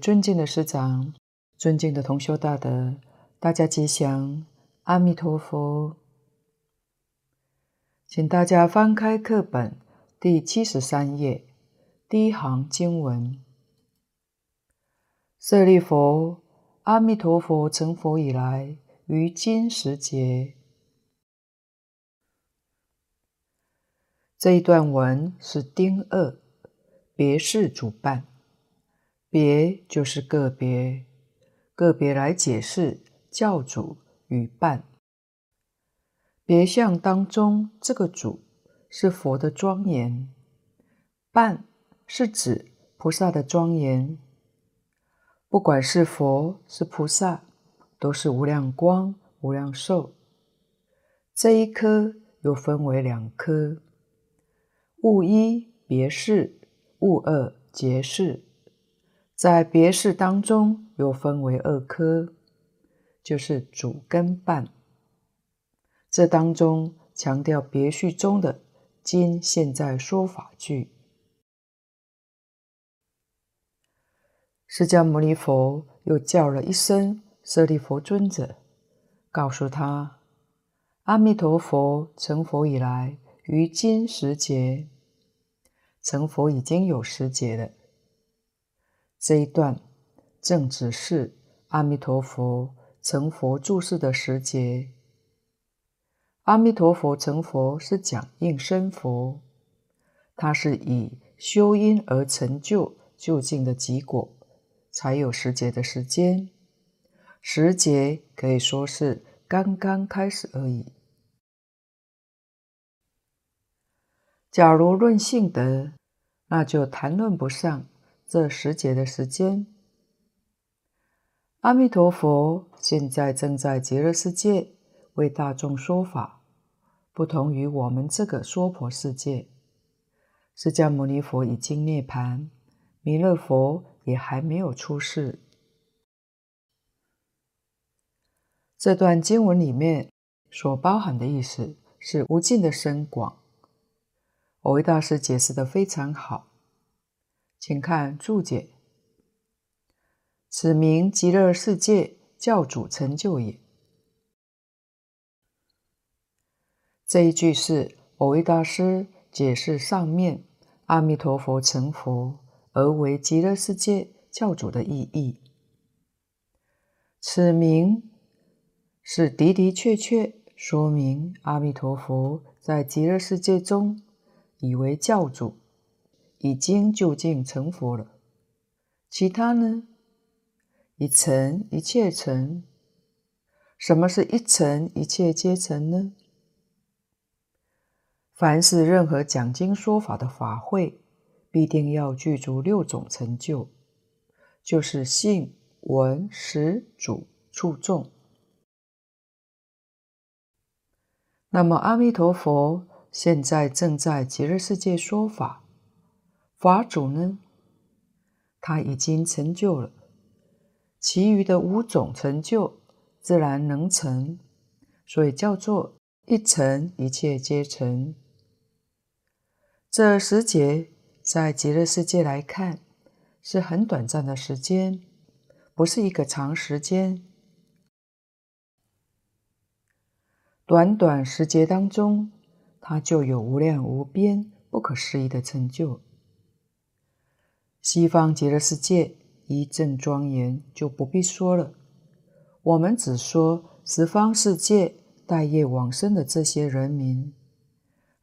尊敬的师长，尊敬的同修大德，大家吉祥，阿弥陀佛。请大家翻开课本第七十三页，第一行经文：舍利佛，阿弥陀佛成佛以来，于今时节。这一段文是丁二，别事主办。别就是个别，个别来解释教主与伴。别相当中，这个主是佛的庄严，伴是指菩萨的庄严。不管是佛是菩萨，都是无量光、无量寿。这一科又分为两科：物一别事，物二结事。在别事当中，又分为二科，就是主跟办。这当中强调别序中的今现在说法句。释迦牟尼佛又叫了一声舍利弗尊者，告诉他：阿弥陀佛成佛以来，于今时节，成佛已经有时节了。这一段正指是阿弥陀佛成佛住世的时节。阿弥陀佛成佛是讲应身佛，他是以修因而成就究竟的结果，才有时节的时间。时节可以说是刚刚开始而已。假如论性德，那就谈论不上。这时节的时间，阿弥陀佛现在正在极乐世界为大众说法，不同于我们这个娑婆世界。释迦牟尼佛已经涅槃，弥勒佛也还没有出世。这段经文里面所包含的意思是无尽的深广。我为大师解释得非常好。请看注解：“此名极乐世界教主成就也。”这一句是蕅益大师解释上面阿弥陀佛成佛而为极乐世界教主的意义。此名是的的确确说明阿弥陀佛在极乐世界中已为教主。已经究竟成佛了，其他呢？一成一切成。什么是一成一切皆成呢？凡是任何讲经说法的法会，必定要具足六种成就，就是信、闻、识、主、处、众。那么阿弥陀佛现在正在极乐世界说法。法主呢，他已经成就了，其余的五种成就自然能成，所以叫做一成一切皆成。这时节在极乐世界来看是很短暂的时间，不是一个长时间。短短时节当中，他就有无量无边、不可思议的成就。西方极乐世界一正庄严，就不必说了。我们只说十方世界待业往生的这些人民，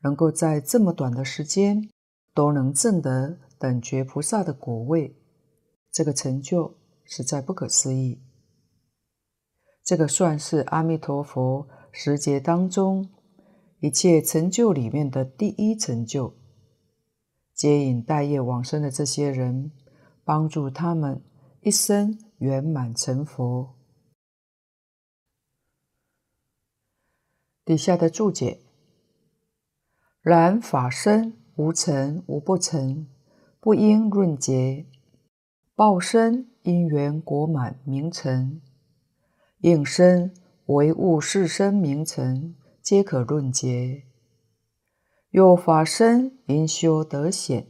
能够在这么短的时间都能证得等觉菩萨的果位，这个成就实在不可思议。这个算是阿弥陀佛十劫当中一切成就里面的第一成就。接引带业往生的这些人，帮助他们一生圆满成佛。底下的注解：然法身无成无不成，不应论结；报身因缘果满名成，应身唯物是身名成，皆可论结。有法身因修得显，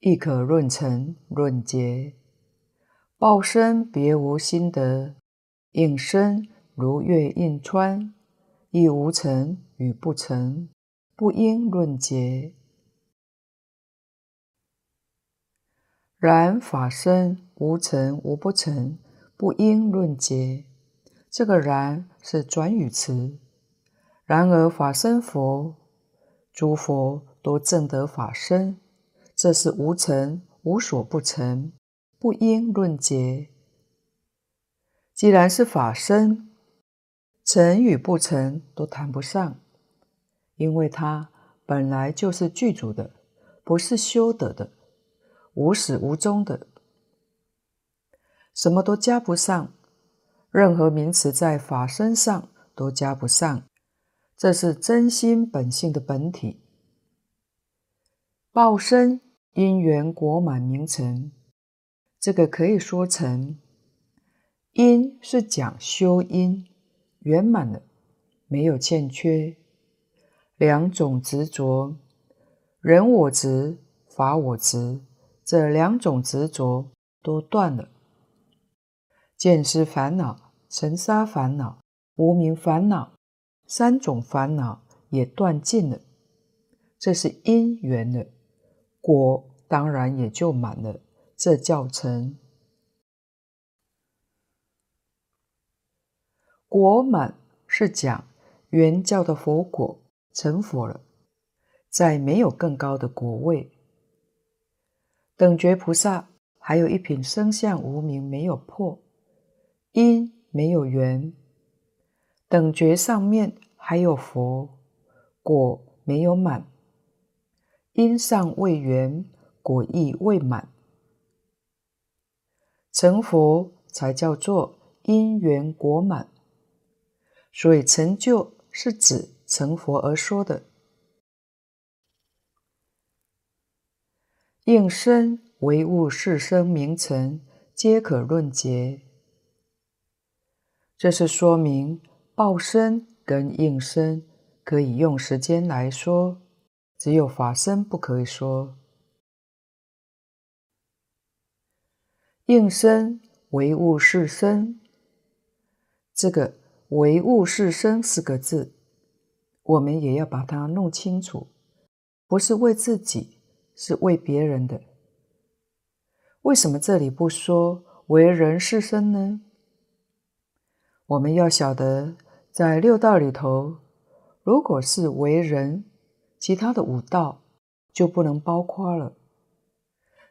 亦可论成论结。报身别无心得，应身如月映川，亦无成与不成，不应论詰。然法身无成无不成，不应论詰。这个“然”是转语词。然而法身佛，诸佛都证得法身，这是无成无所不成，不应论结。既然是法身，成与不成都谈不上，因为它本来就是具足的，不是修得的。无始无终的，什么都加不上，任何名词在法身上都加不上，这是真心本性的本体。报身因缘果满名成，这个可以说成因是讲修因圆满的，没有欠缺。两种执着，人我执、法我执。这两种执着都断了，见思烦恼、尘沙烦恼、无明烦恼三种烦恼也断尽了，这是因缘了，果当然也就满了，这叫成。果满是讲圆教的佛果成佛了，再没有更高的果位。等觉菩萨还有一品生相无明没有破，因没有缘；等觉上面还有佛，果没有满，因上未圆，果亦未满。成佛才叫做因缘果满，所以成就是指成佛而说的。应身唯物是身名成，皆可论结。这是说明报身跟应身可以用时间来说，只有法身不可以说。应身唯物是身，这个“唯物是身”四个字，我们也要把它弄清楚，不是为自己。是为别人的。为什么这里不说为人是身呢？我们要晓得，在六道里头，如果是为人，其他的五道就不能包括了。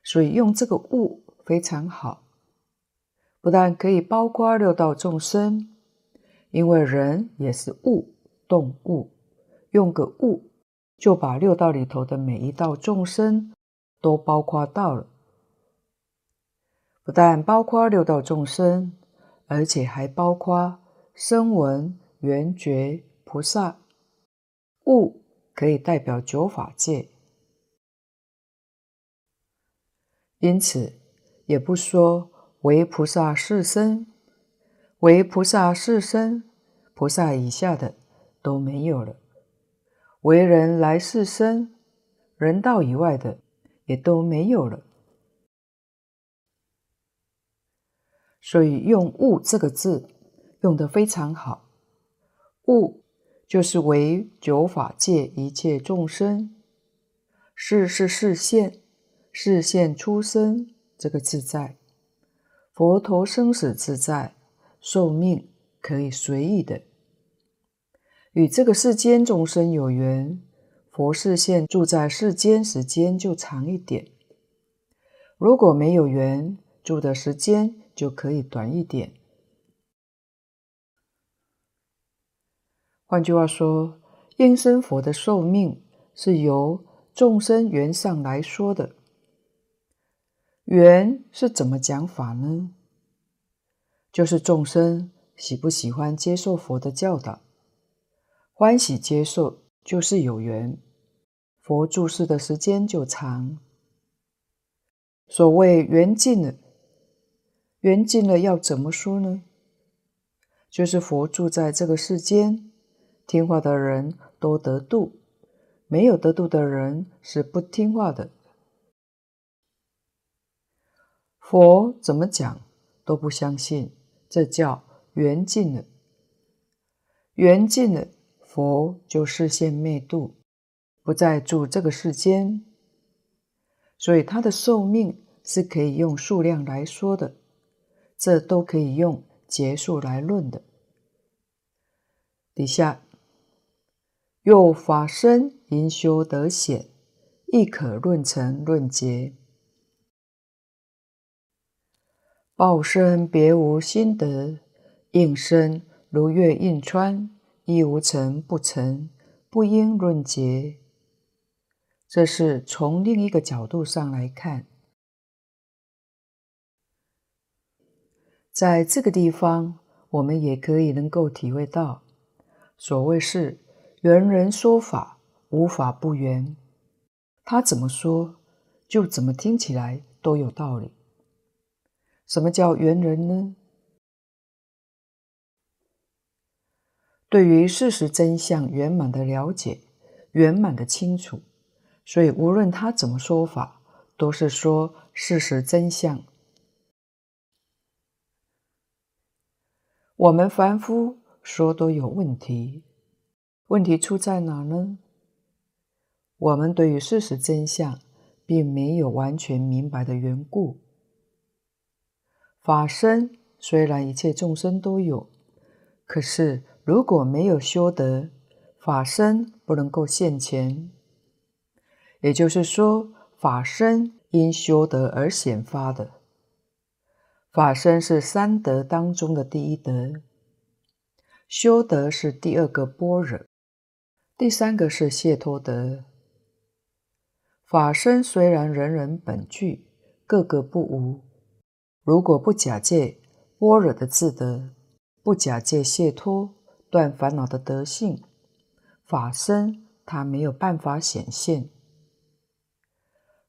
所以用这个物非常好，不但可以包括六道众生，因为人也是物，动物，用个物。就把六道里头的每一道众生都包括到了，不但包括六道众生，而且还包括声闻、缘觉、菩萨。物可以代表九法界，因此也不说唯菩萨是身，唯菩萨是身，菩萨以下的都没有了。唯人来是身，人道以外的也都没有了。所以用“物”这个字用得非常好。物就是为九法界一切众生。是是示现，示现出生这个自在。佛陀生死自在，寿命可以随意的。与这个世间众生有缘，佛示现住在世间时间就长一点；如果没有缘，住的时间就可以短一点。换句话说，应身佛的寿命是由众生缘上来说的。缘是怎么讲法呢？就是众生喜不喜欢接受佛的教导。欢喜接受就是有缘，佛住世的时间就长。所谓缘尽了，缘尽了要怎么说呢？就是佛住在这个世间，听话的人都得度，没有得度的人是不听话的。佛怎么讲？都不相信，这叫缘尽了。缘尽了，佛就示现灭度，不再住这个世间，所以他的寿命是可以用数量来说的，这都可以用劫数来论的。底下，又法身因修得显，亦可论成论劫。报身别无心得，应身如月映川，亦无成不成，不应论劫。这是从另一个角度上来看，在这个地方，我们也可以能够体会到，所谓是圆人说法，无法不圆。他怎么说，就怎么听起来都有道理。什么叫圆人呢？对于事实真相圆满的了解，圆满的清楚，所以无论他怎么说法，都是说事实真相。我们凡夫说都有问题，问题出在哪呢？我们对于事实真相并没有完全明白的缘故。法身虽然一切众生都有，可是如果没有修德，法身不能够现前。也就是说，法身因修德而显发的。法身是三德当中的第一德，修德是第二个般若，第三个是解脱德。法身虽然人人本具，个个不无。如果不假借般若的自德，不假借解脱断烦恼的德性，法身它没有办法显现。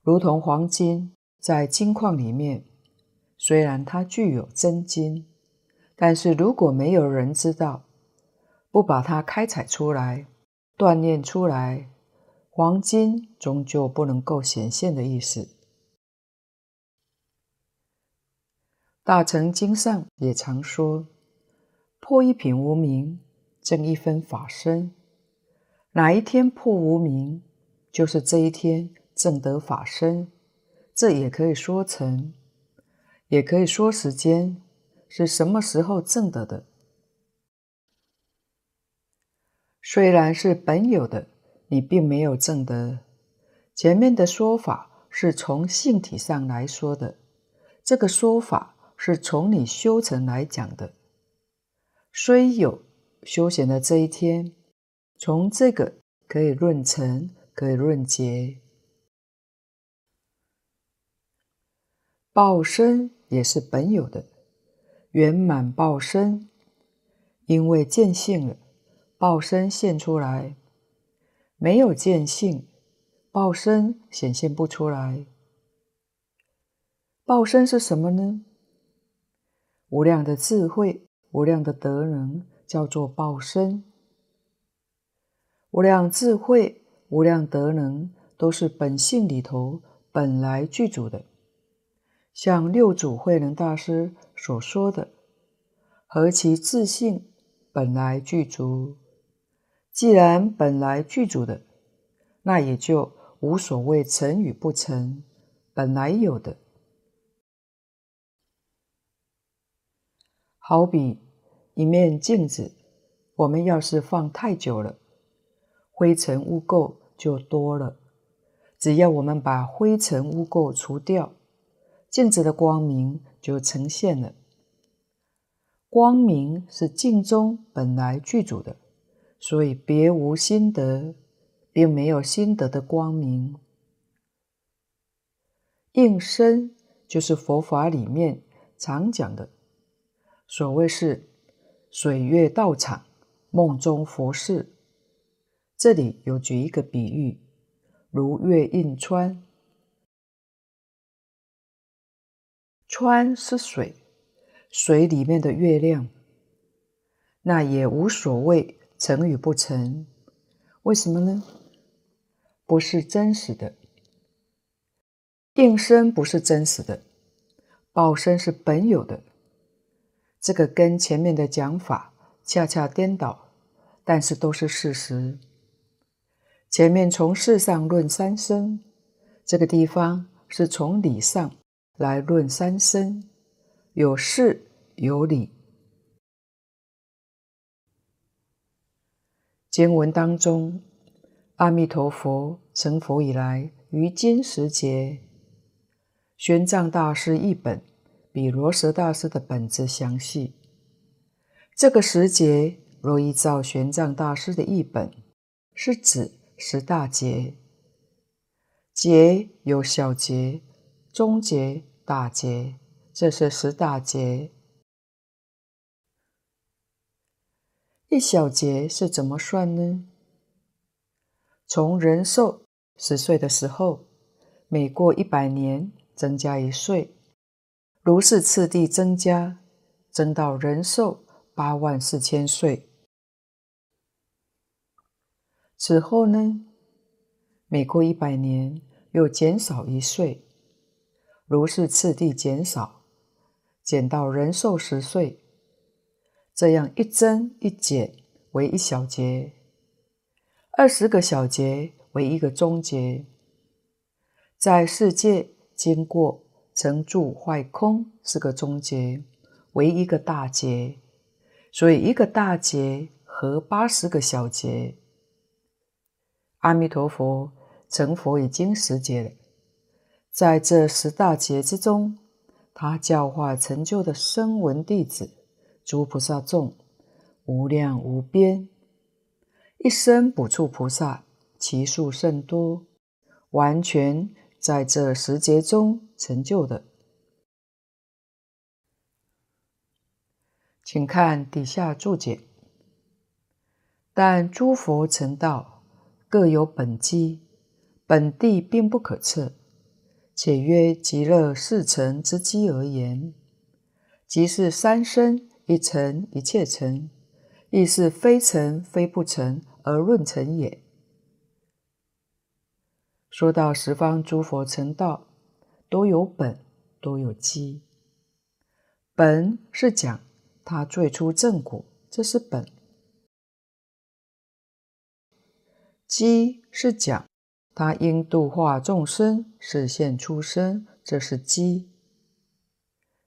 如同黄金在金矿里面，虽然它具有真金，但是如果没有人知道，不把它开采出来、锻炼出来，黄金终究不能够显现的意思。大乘经上也常说：“破一品无明，证一分法身。”哪一天破无明，就是这一天证得法身。这也可以说成，也可以说时间是什么时候证得的。虽然是本有的，你并没有证得。前面的说法是从性体上来说的，这个说法。是从你修成来讲的，虽有修闲的这一天，从这个可以论成，可以论劫。报身也是本有的，圆满报身，因为见性了，报身现出来；没有见性，报身显现不出来。报身是什么呢？无量的智慧，无量的德能，叫做报身。无量智慧、无量德能，都是本性里头本来具足的。像六祖慧能大师所说的：“何其自信本来具足？”既然本来具足的，那也就无所谓成与不成，本来有的。好比一面镜子，我们要是放太久了，灰尘污垢就多了。只要我们把灰尘污垢除掉，镜子的光明就呈现了。光明是镜中本来具足的，所以别无心得，并没有心得的光明。应身就是佛法里面常讲的。所谓是水月道场，梦中佛事。这里有举一个比喻，如月映川，川是水，水里面的月亮，那也无所谓成与不成。为什么呢？不是真实的，应身不是真实的，报身是本有的。这个跟前面的讲法恰恰颠倒，但是都是事实。前面从事上论三身，这个地方是从理上来论三生，有事有理。经文当中，阿弥陀佛成佛以来，于今时节，玄奘大师译本比罗什大师的本子详细。这个时节，若依照玄奘大师的译本，是指十大劫。劫有小劫、中劫、大劫，这是十大劫。一小劫是怎么算呢？从人寿十岁的时候，每过一百年增加一岁，如是次第增加，增到人寿八万四千岁。此后呢，每过一百年又减少一岁，如是次第减少，减到人寿十岁。这样一增一减为一小节。二十个小节为一个中劫，在世界经过成住坏空是个中劫，为一个大劫，所以一个大劫合八十个小劫。阿弥陀佛成佛已经十劫了，在这十大劫之中，他教化成就的声闻弟子诸菩萨众无量无边。一生补处菩萨，其数甚多，完全在这十劫中成就的。请看底下注解。但诸佛成道，各有本机，本地并不可测，且约极乐世成之机而言，即是三身一成一切成，亦是非成非不成。而论成也。说到十方诸佛成道，都有本，都有机。本是讲他最初正果，这是本；机是讲他应度化众生，示现出生，这是机。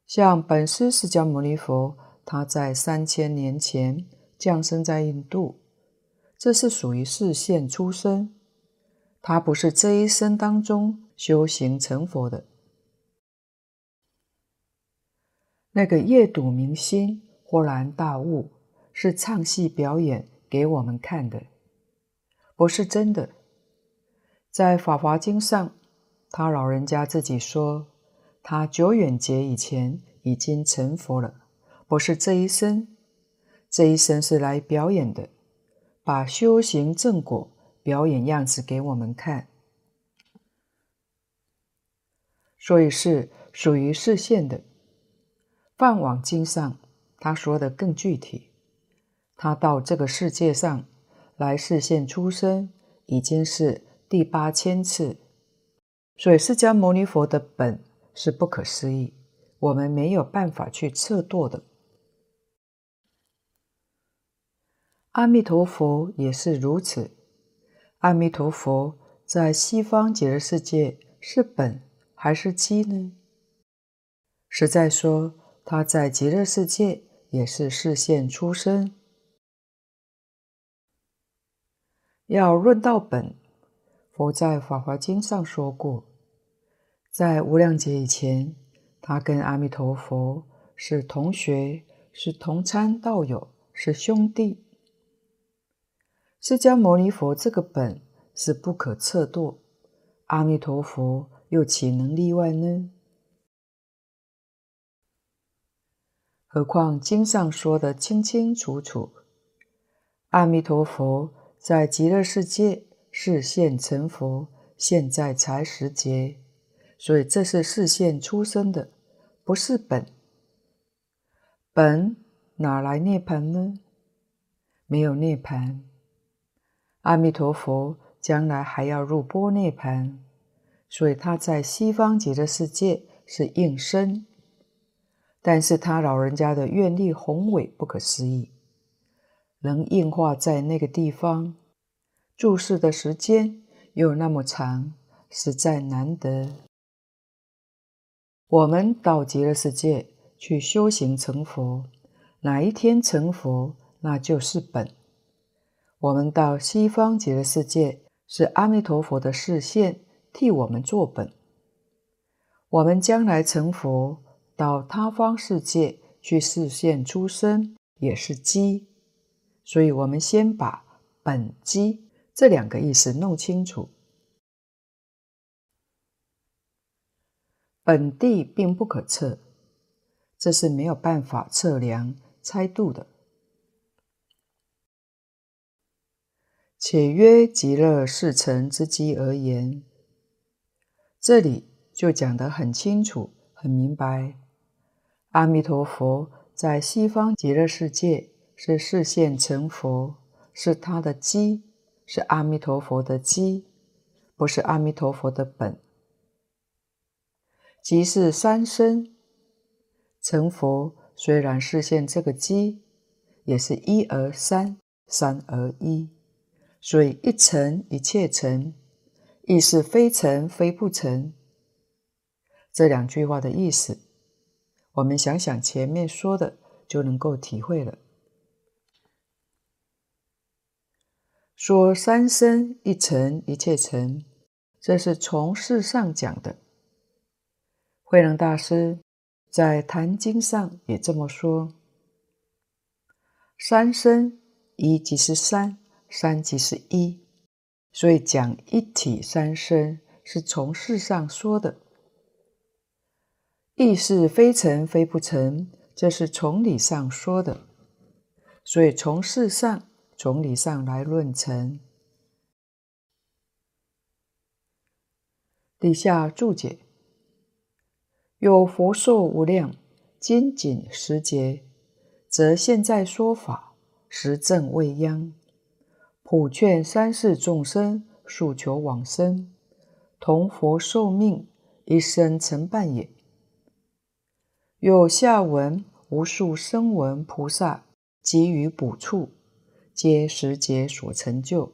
像本师释迦牟尼佛，他在三千年前降生在印度。这是属于示现出生，他不是这一生当中修行成佛的。那个夜睹明星，豁然大悟，是唱戏表演给我们看的，不是真的。在《法华经》上，他老人家自己说，他久远劫以前已经成佛了，不是这一生，这一生是来表演的。把修行正果表演样子给我们看，所以是属于示现的。《梵网经》上他说的更具体，他到这个世界上来示现出生，已经是第八千次。所以释迦牟尼佛的本是不可思议，我们没有办法去测度的。阿弥陀佛也是如此。阿弥陀佛在西方极乐世界是本还是基呢？实在说，他在极乐世界也是示现出生。要论到本，佛在《法华经》上说过，在无量劫以前，他跟阿弥陀佛是同学，是同参道友，是兄弟。释迦牟尼佛这个本是不可测度，阿弥陀佛又岂能例外呢？何况经上说的清清楚楚，阿弥陀佛在极乐世界示现成佛，现在才时节，所以这是示现出生的，不是本。本哪来涅槃呢？没有涅槃。阿弥陀佛将来还要入般涅槃，所以他在西方极乐世界是应身。但是他老人家的愿力宏伟不可思议，能应化在那个地方，住世的时间又那么长，实在难得。我们到极乐世界去修行成佛，哪一天成佛，那就是本。我们到西方极乐世界，是阿弥陀佛的示现替我们做本。我们将来成佛。到他方世界去示现出生也是机，所以我们先把本机这两个意思弄清楚。本地并不可测，这是没有办法测量、猜度的。且约极乐世成之机而言，这里就讲得很清楚、很明白。阿弥陀佛在西方极乐世界是示现成佛，是他的机，是阿弥陀佛的基，不是阿弥陀佛的本。即是三身成佛，虽然实现这个基，也是一而三，三而一，所以一成一切成，亦是非成非不成。这两句话的意思。我们想想前面说的，就能够体会了。说三身一成一切成，这是从事上讲的。慧能大师在《坛经》上也这么说：三身一即是三，三即是一，所以讲一体三身是从事上说的。亦是非成非不成，这是从理上说的，所以从事上、从理上来论成。底下注解：有佛寿无量，精进时节，则现在说法，实证未央，普劝三世众生，速求往生，同佛受命，一生成办也。有下文无数声闻菩萨给予补处，皆时节所成就，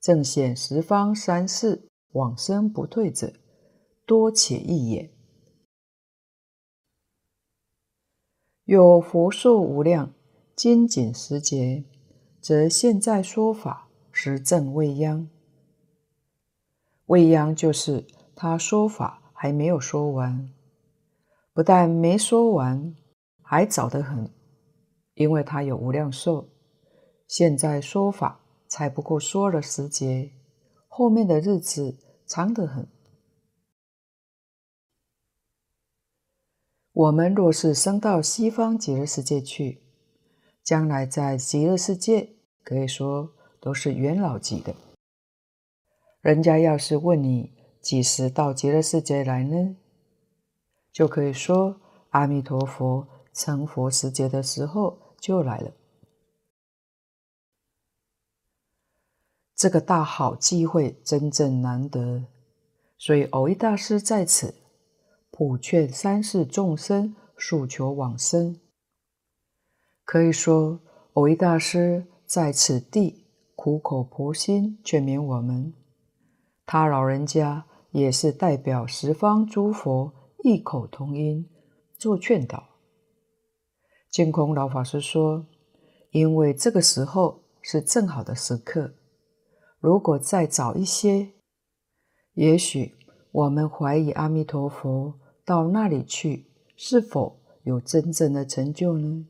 正显十方三世往生不退者，多且益也。有佛寿无量，精进时节，则现在说法，实证未央。未央就是他说法还没有说完。不但没说完，还早得很，因为他有无量寿。现在说法才不过说了时节，后面的日子长得很。我们若是生到西方极乐世界去，将来在极乐世界可以说都是元老级的。人家要是问你几时到极乐世界来呢？就可以说，阿弥陀佛成佛时节的时候就来了。这个大好机会真正难得，所以蕅益大师在此普劝三世众生速求往生。可以说，蕅益大师在此地苦口婆心劝勉我们，他老人家也是代表十方诸佛。异口同音做劝导。净空老法师说：“因为这个时候是正好的时刻，如果再早一些，也许我们怀疑阿弥陀佛到那里去是否有真正的成就呢？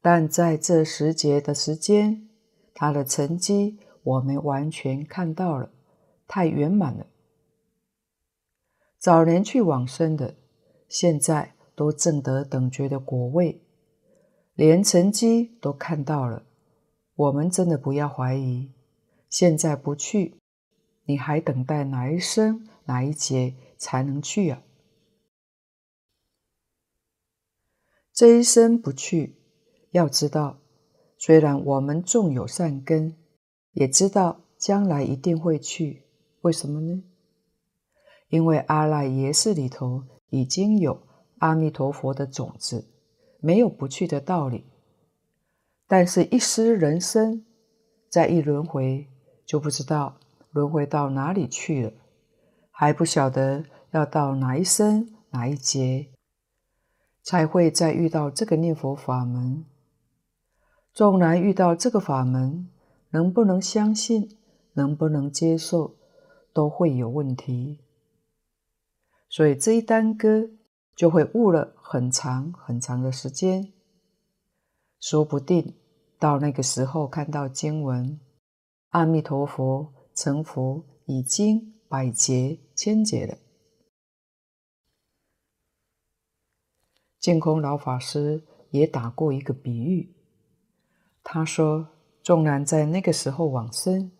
但在这时节的时间，他的成绩我们完全看到了，太圆满了。”早年去往生的，现在都证得等觉的果位，连成绩都看到了。我们真的不要怀疑，现在不去，你还等待哪一生哪一劫才能去啊？这一生不去，要知道，虽然我们种有善根，也知道将来一定会去，为什么呢？因为阿赖耶识里头已经有阿弥陀佛的种子，没有不去的道理。但是，一失人身，再一轮回，就不知道轮回到哪里去了，还不晓得要到哪一生哪一劫，才会再遇到这个念佛法门。纵然遇到这个法门，能不能相信，能不能接受，都会有问题。所以这一耽搁，就会误了很长很长的时间。说不定到那个时候看到经文，阿弥陀佛成佛已经百劫千劫了。净空老法师也打过一个比喻。他说：“纵然在那个时候往生，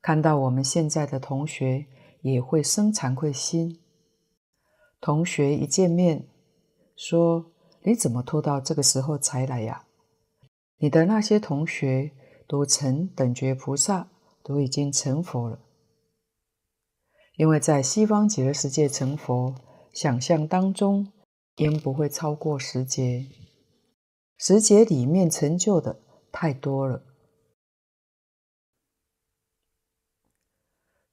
看到我们现在的同学，也会生惭愧心。同学一见面，说：‘你怎么拖到这个时候才来呀？’你的那些同学都成等觉菩萨，都已经成佛了。因为在西方极乐世界成佛，想象当中应不会超过十劫，十劫里面成就的。”太多了。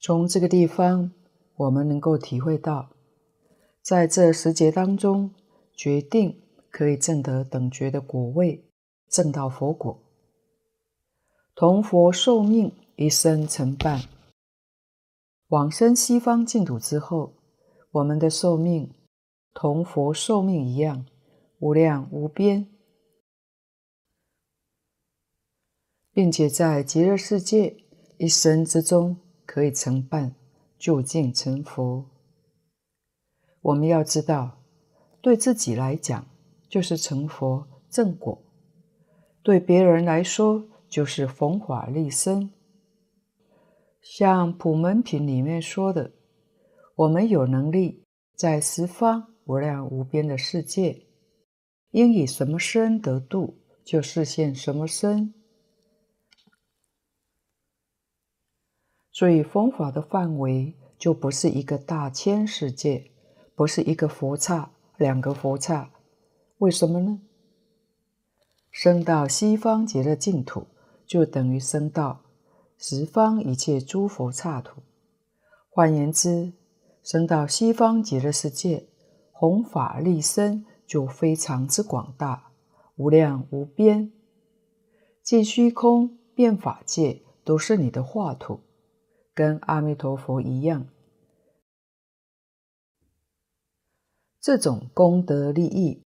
从这个地方，我们能够体会到，在这十劫当中，决定可以证得等觉的果位，证到佛果。同佛寿命一生成半，往生西方净土之后，我们的寿命同佛寿命一样，无量无边。并且在极乐世界一生之中可以成半，究竟成佛。我们要知道，对自己来讲就是成佛正果，对别人来说就是弘法立身。像普门品里面说的，我们有能力在十方无量无边的世界，应以什么身得度，就示现什么身。所以，佛法的范围就不是一个大千世界，不是一个佛刹、两个佛刹。为什么呢？升到西方极乐净土，就等于生到十方一切诸佛刹土。换言之，生到西方极乐世界，弘法利身就非常之广大，无量无边。尽虚空遍法界都是你的画土。跟阿弥陀佛一样，这种功德利益，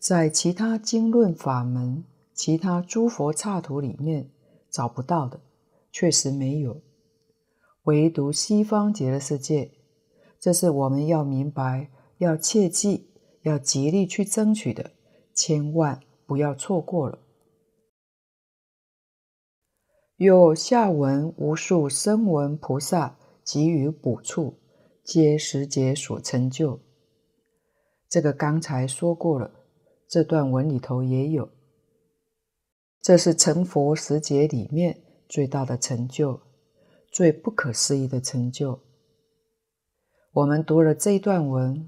在其他经论法门、其他诸佛刹土里面找不到的，确实没有。唯独西方极乐世界，这是我们要明白、要切记、要极力去争取的，千万不要错过了。有下文无数声闻菩萨给予补处，皆十劫所成就。这个刚才说过了，这段文里头也有。这是成佛十劫里面最大的成就，最不可思议的成就。我们读了这一段文，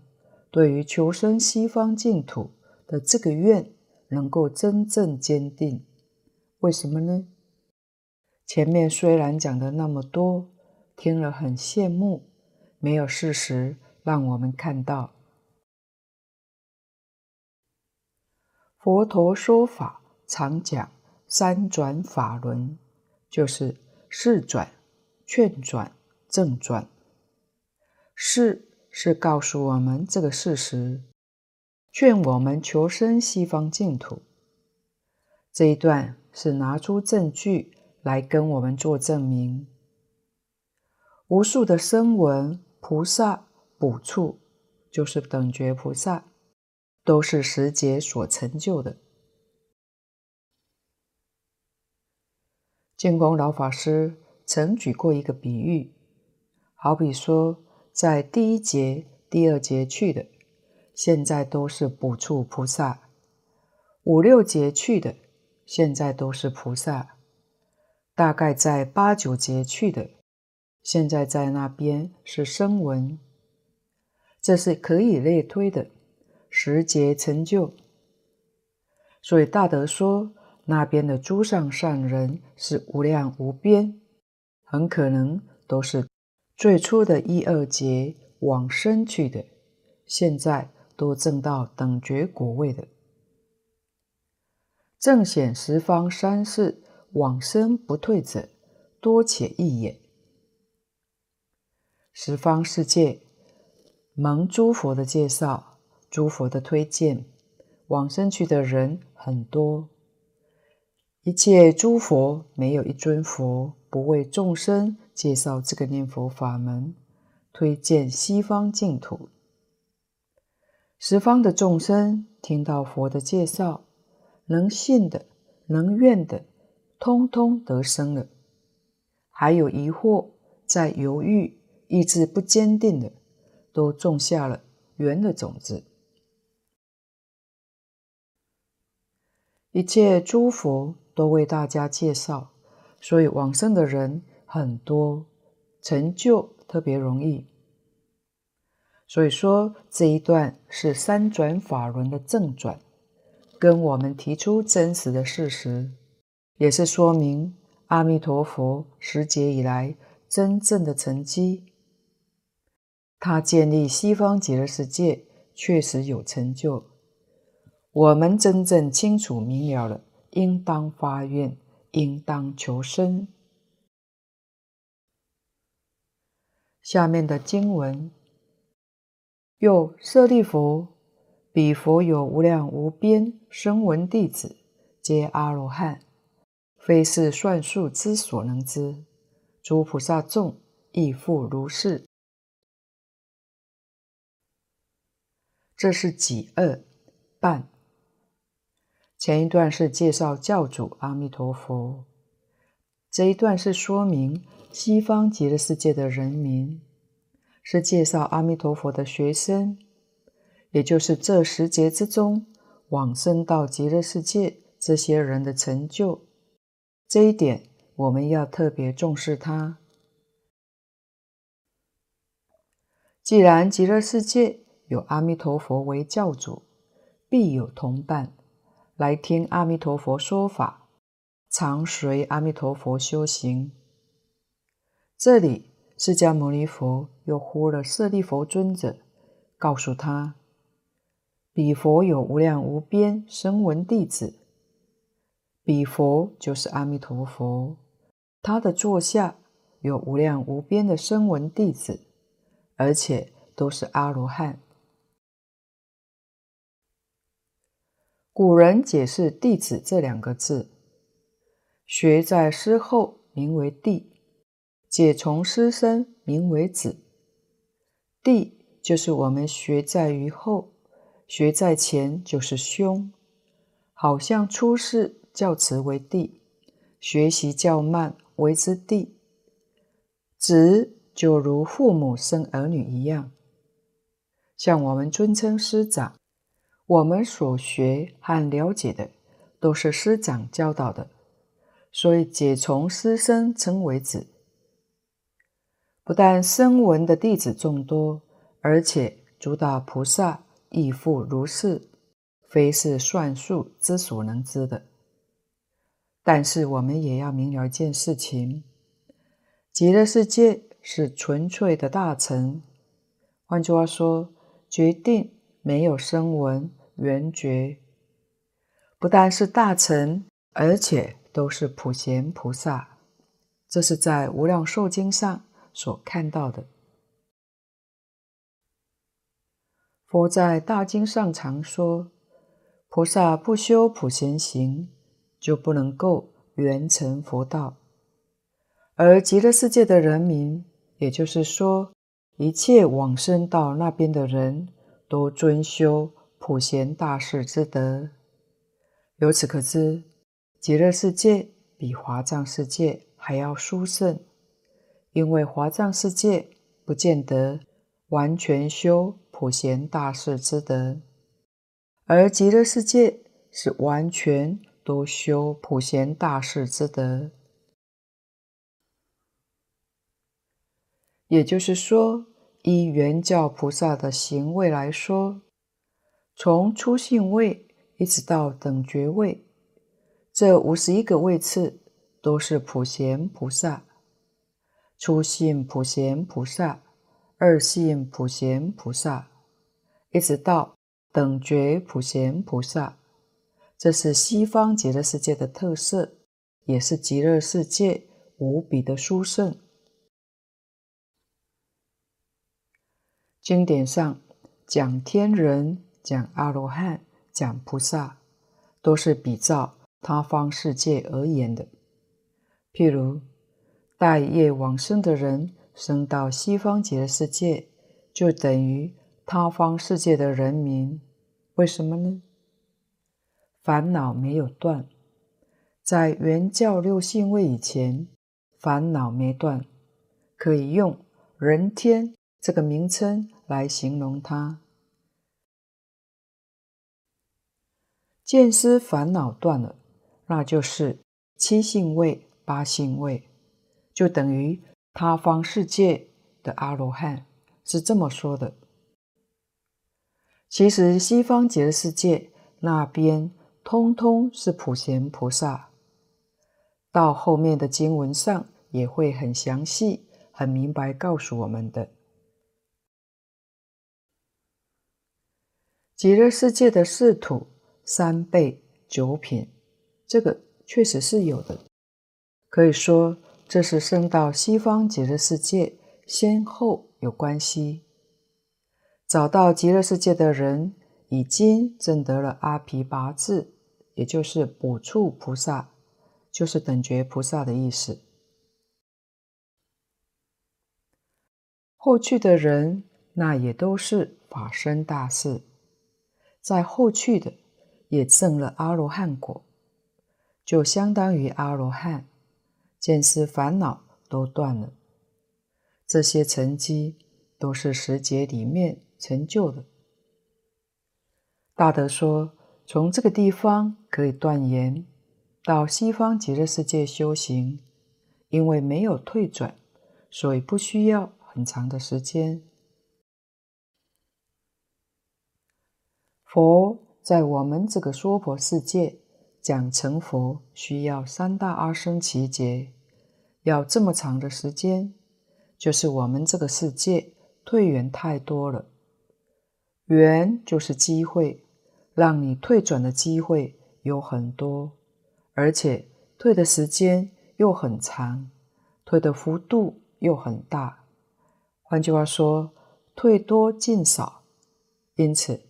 对于求生西方净土的这个愿，能够真正坚定。为什么呢？前面虽然讲的那么多，听了很羡慕，没有事实让我们看到。佛陀说法常讲三转法轮，就是示转、劝转、正转。示是告诉我们这个事实，劝我们求生西方净土。这一段是拿出证据。来跟我们做证明，无数的声闻菩萨补处，就是等觉菩萨，都是十劫所成就的。建功老法师曾举过一个比喻，好比说，在第一节、第二节去的，现在都是补处菩萨；五六节去的，现在都是菩萨。大概在八九节去的，现在在那边是声闻，这是可以类推的。十节成就。所以大德说，那边的诸上善人是无量无边，很可能都是最初的一二劫往生去的，现在都证到等觉果位的。正显十方三世往生不退者，多且益也。十方世界蒙诸佛的介绍，诸佛的推荐，往生去的人很多。一切诸佛没有一尊佛不为众生介绍这个念佛法门，推荐西方净土。十方的众生听到佛的介绍，能信的、能愿的，通通得生了；还有疑惑、在犹豫、意志不坚定的，都种下了缘的种子。一切诸佛都为大家介绍，所以往生的人很多，成就特别容易。所以说这一段是三转法轮的正转。跟我们提出真实的事实，也是说明阿弥陀佛十劫以来真正的成绩。他建立西方极乐世界，确实有成就。我们真正清楚明了了，应当发愿，应当求生。下面的经文，又舍利弗。彼佛有无量无边声闻弟子，皆阿罗汉，非是算数之所能知。诸菩萨众亦复如是。这是己二半。前一段是介绍教主阿弥陀佛，这一段是说明西方极乐世界的人民，是介绍阿弥陀佛的学生。也就是这十劫之中往生到极乐世界这些人的成就，这一点我们要特别重视它。既然极乐世界有阿弥陀佛为教主，必有同伴来听阿弥陀佛说法，常随阿弥陀佛修行。这里释迦牟尼佛又呼了舍利弗尊者，告诉他。彼佛有无量无边声闻弟子，彼佛就是阿弥陀佛，他的座下有无量无边的声闻弟子，而且都是阿罗汉。古人解释“弟子”这两个字，学在师后名为弟，解从师生名为子。弟就是我们学在于后。学在前就是兄，好像出世较迟为弟，学习较慢为之弟。子就如父母生儿女一样，像我们尊称师长，我们所学和了解的都是师长教导的，所以解从师生称为子。不但声闻的弟子众多，而且诸大菩萨。亦复如是，非是算数之所能知的。但是我们也要明了一件事情：极乐世界是纯粹的大乘，换句话说，决定没有声闻圆觉。不但是大乘，而且都是普贤菩萨。这是在《无量寿经》上所看到的。佛在大经上常说，菩萨不修普贤行，就不能够圆成佛道。而极乐世界的人民，也就是说，一切往生到那边的人，都尊修普贤大士之德。由此可知，极乐世界比华藏世界还要殊胜，因为华藏世界不见得完全修。普贤大士之德，而极乐世界是完全都修普贤大士之德。也就是说，依圆教菩萨的行为来说，从初信位一直到等觉位，这五十一个位次都是普贤菩萨。初信普贤菩萨，二信普贤菩萨，一直到等觉普贤菩萨，这是西方极乐世界的特色，也是极乐世界无比的殊胜。经典上讲天人、讲阿罗汉、讲菩萨，都是比照他方世界而言的。譬如带业往生的人生到西方极乐世界，就等于他方世界的人民。为什么呢？烦恼没有断，在圆教六信位以前，烦恼没断，可以用人天这个名称。来形容它，见思烦恼断了，那就是七性位、八性位，就等于他方世界的阿罗汉，是这么说的。其实西方极乐世界那边通通是普贤菩萨，到后面的经文上也会很详细、很明白告诉我们的。极乐世界的四土、三倍、九品，这个确实是有的。可以说，这是生到西方极乐世界先后有关系。找到极乐世界的人，已经证得了阿鞞跋致，也就是补处菩萨，就是等觉菩萨的意思。后去的人，那也都是法身大士。在后去的也证了阿罗汉果，就相当于阿罗汉，见思烦恼都断了。这些成绩都是十劫里面成就的。大德说，从这个地方可以断言，到西方极乐世界修行，因为没有退转，所以不需要很长的时间。佛在我们这个娑婆世界讲成佛，需要三大阿僧只劫，要这么长的时间，就是我们这个世界退缘太多了。缘就是机会，让你退转的机会有很多，而且退的时间又很长，退的幅度又很大。换句话说，退多进少，因此。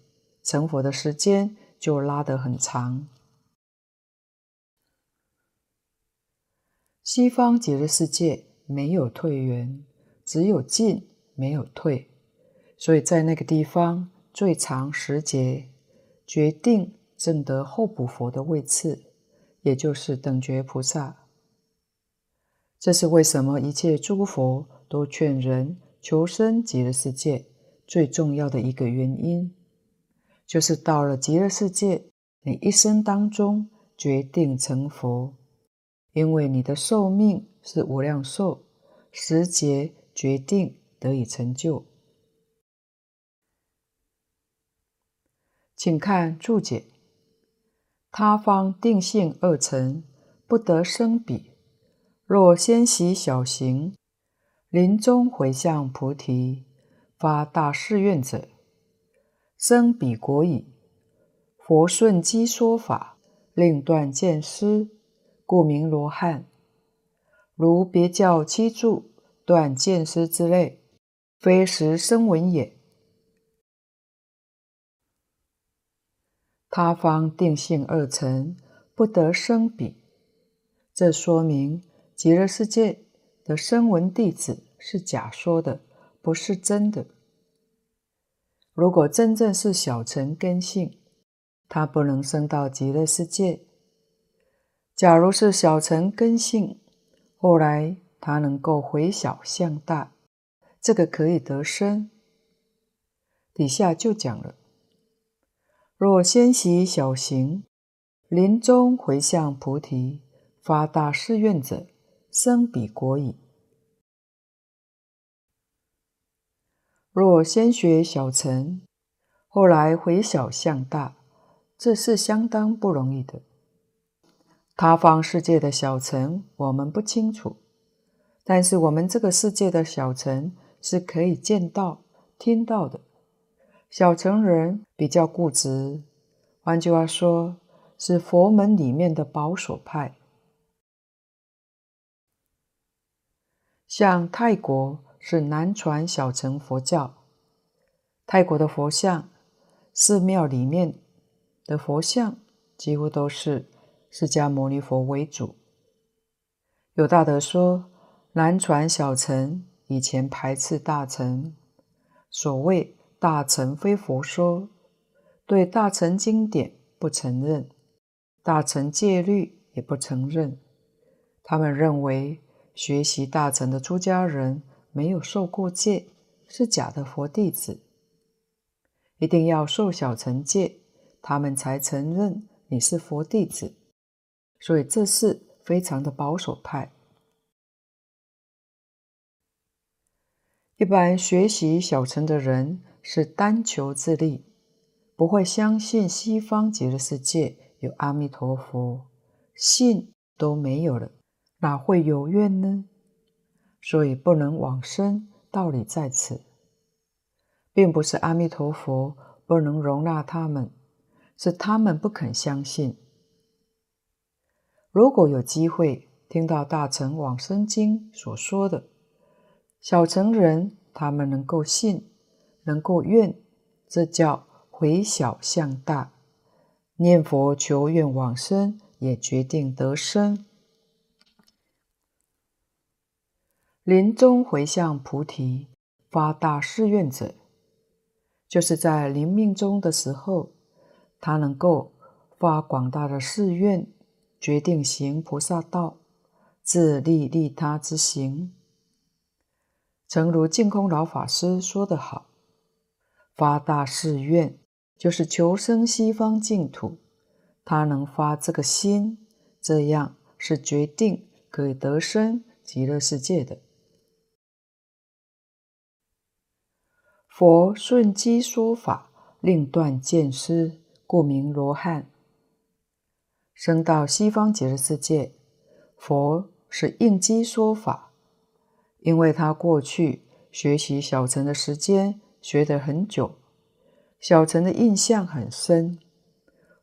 成佛的时间就拉得很长。西方极乐世界没有退缘，只有进，没有退，所以在那个地方最长时节，决定证得候补佛的位次，也就是等觉菩萨。这是为什么一切诸佛都劝人求生极乐世界最重要的一个原因。就是到了极乐世界，你一生当中决定成佛，因为你的寿命是无量寿，十劫决定得以成就。请看注解：他方定性二乘，不得生彼。若先习小行，临终回向菩提，发大誓愿者。生彼国矣。佛顺机说法，令断见思，故名罗汉。如别教七住断见思之类，非实声闻也。他方定性二乘，不得生彼。这说明极乐世界的声闻弟子是假说的，不是真的。如果真正是小乘根性，他不能升到极乐世界。假如是小乘根性，后来他能够回小向大，这个可以得生。底下就讲了：若先习小行，临终回向菩提，发大誓愿者，生彼国矣。若先学小乘，后来回小向大，这是相当不容易的。他方世界的小乘，我们不清楚，但是我们这个世界的小乘是可以见到、听到的。小乘人比较固执，换句话说，是佛门里面的保守派。像泰国是南传小乘佛教，泰国的佛像，寺庙里面的佛像几乎都是释迦牟尼佛为主。有大德说，南传小乘以前排斥大乘，所谓大乘非佛说，对大乘经典不承认，大乘戒律也不承认。他们认为学习大乘的出家人没有受过戒，是假的佛弟子。一定要受小乘戒，他们才承认你是佛弟子。所以这是非常的保守派。一般学习小乘的人是单求自利，不会相信西方极乐世界有阿弥陀佛，信都没有了，哪会有愿呢？所以不能往生，道理在此。并不是阿弥陀佛不能容纳他们，是他们不肯相信。如果有机会听到《大乘往生经》所说的，小乘人他们能够信，能够愿，这叫回小向大，念佛求愿往生，也决定得生。临终回向菩提，发大誓愿者。就是在临命终的时候，他能够发广大的誓愿，决定行菩萨道，自利利他之行。诚如净空老法师说得好：“发大誓愿，就是求生西方净土。他能发这个心，这样是决定可以得生极乐世界的。”佛顺机说法，令断见思，故名罗汉。生到西方极乐世界，佛是应机说法，因为他过去学习小乘的时间学得很久，小乘的印象很深，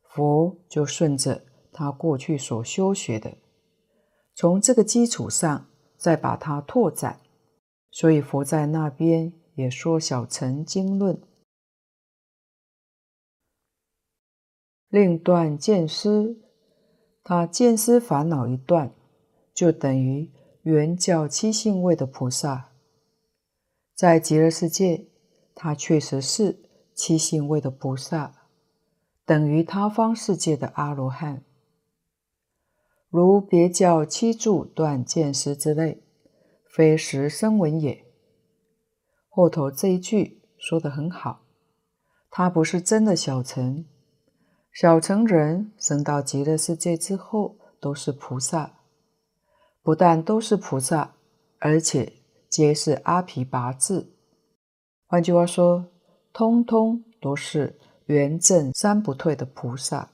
佛就顺着他过去所修学的，从这个基础上再把它拓展，所以佛在那边。也说小乘经论，令断见思，他见思烦恼一断，就等于圆教七性位的菩萨。在极乐世界，他确实是七性位的菩萨，等于他方世界的阿罗汉。如别教七住断见思之类，非实声闻也。后头这一句说得很好，他不是真的小乘，小乘人升到极乐世界之后都是菩萨，不但都是菩萨，而且皆是阿毗跋致。换句话说，通通都是圆证三不退的菩萨。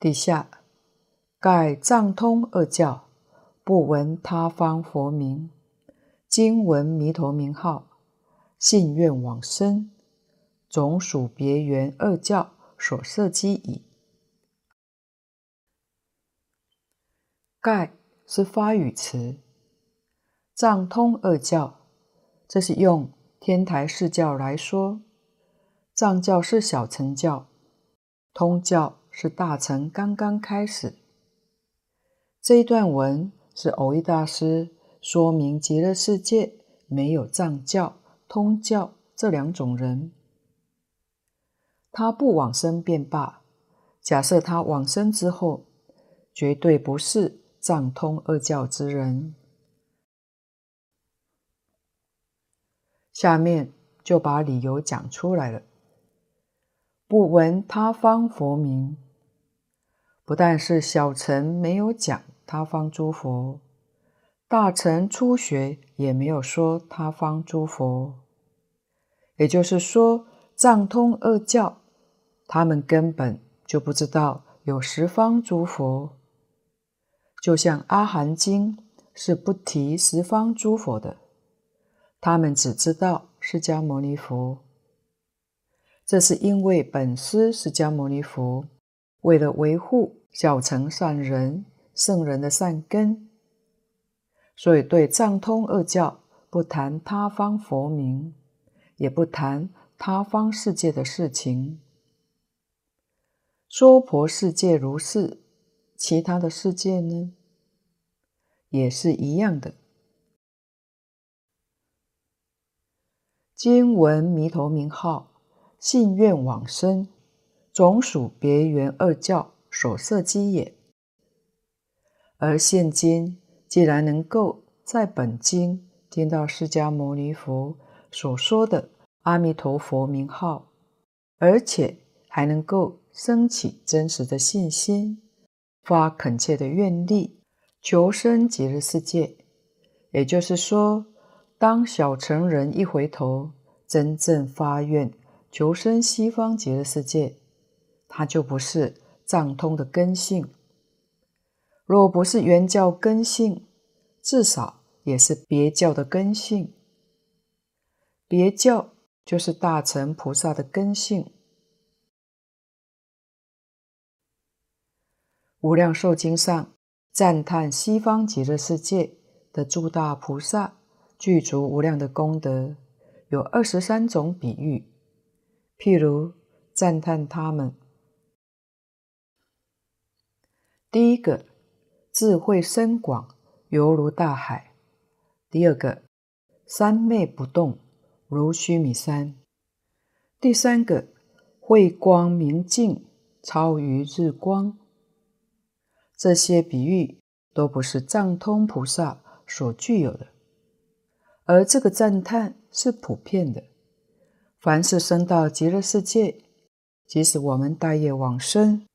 底下盖藏通二教，不闻他方佛名。今闻弥陀名号，信愿往生，总属别圆二教所设机矣。盖是发语词，藏通二教，这是用天台四教来说，藏教是小乘教，通教是大乘刚刚开始。这一段文是蕅益大师。说明极乐世界没有藏教、通教这两种人，他不往生便罢。假设他往生之后，绝对不是藏通二教之人。下面就把理由讲出来了：不闻他方佛名，不但是小乘没有讲他方诸佛。大乘初学也没有说他方诸佛，也就是说，藏通二教，他们根本就不知道有十方诸佛。就像《阿含经》是不提十方诸佛的，他们只知道释迦牟尼佛。这是因为本师释迦牟尼佛为了维护小乘善人、圣人的善根，所以对藏通二教不谈他方佛名，也不谈他方世界的事情。娑婆世界如是，其他的世界呢，也是一样的。今闻弥陀名号，信愿往生，总属别圆二教所设机也。而现今既然能够在本经听到释迦牟尼佛所说的阿弥陀佛名号，而且还能够升起真实的信心，发恳切的愿力，求生极乐世界。也就是说，当小乘人一回头，真正发愿求生西方极乐世界，他就不是藏通的根性。若不是原教根性，至少也是别教的根性。别教就是大乘菩萨的根性。无量寿经上赞叹西方极乐世界的诸大菩萨具足无量的功德，有二十三种比喻。譬如赞叹他们，第一个。智慧深广，犹如大海。第二个，三昧不动，如须弥山。第三个，慧光明净，超于日光。这些比喻都不是藏通菩萨所具有的，而这个赞叹是普遍的。凡是生到极乐世界，即使我们大业往生，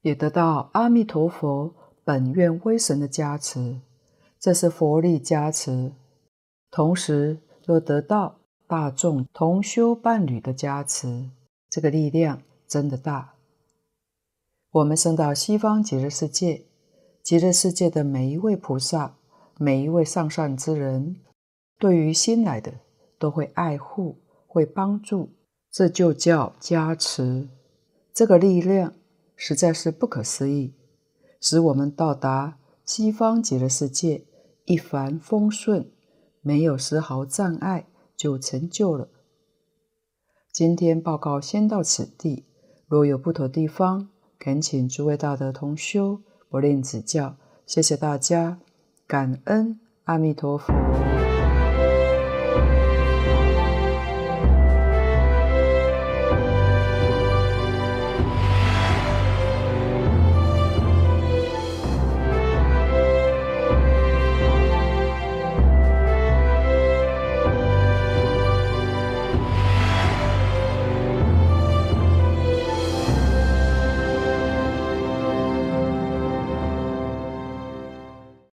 也得到阿弥陀佛。本愿威神的加持，这是佛力加持，同时又得到大众同修伴侣的加持，这个力量真的大。我们生到西方极乐世界，极乐世界的每一位菩萨，每一位上善之人，对于新来的都会爱护，会帮助，这就叫加持。这个力量实在是不可思议。使我们到达西方极乐世界，一帆风顺，没有丝毫障碍就成就了。今天报告先到此地，若有不妥地方，恳请诸位大德同修不吝指教。谢谢大家，感恩阿弥陀佛。